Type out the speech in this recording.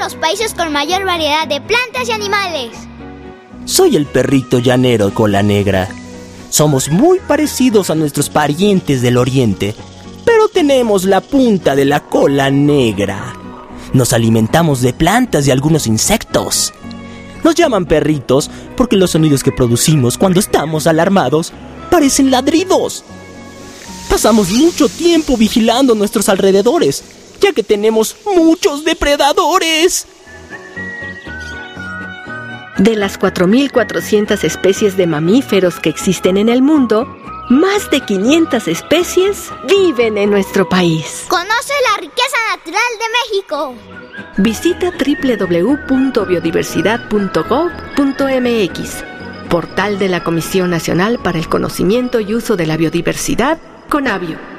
los países con mayor variedad de plantas y animales. Soy el perrito llanero cola negra. Somos muy parecidos a nuestros parientes del oriente, pero tenemos la punta de la cola negra. Nos alimentamos de plantas y algunos insectos. Nos llaman perritos porque los sonidos que producimos cuando estamos alarmados parecen ladridos. Pasamos mucho tiempo vigilando nuestros alrededores, ya que tenemos muchos depredadores. De las 4.400 especies de mamíferos que existen en el mundo, más de 500 especies viven en nuestro país. Conoce la riqueza natural de México. Visita www.biodiversidad.gov.mx, portal de la Comisión Nacional para el Conocimiento y Uso de la Biodiversidad, CONABIO.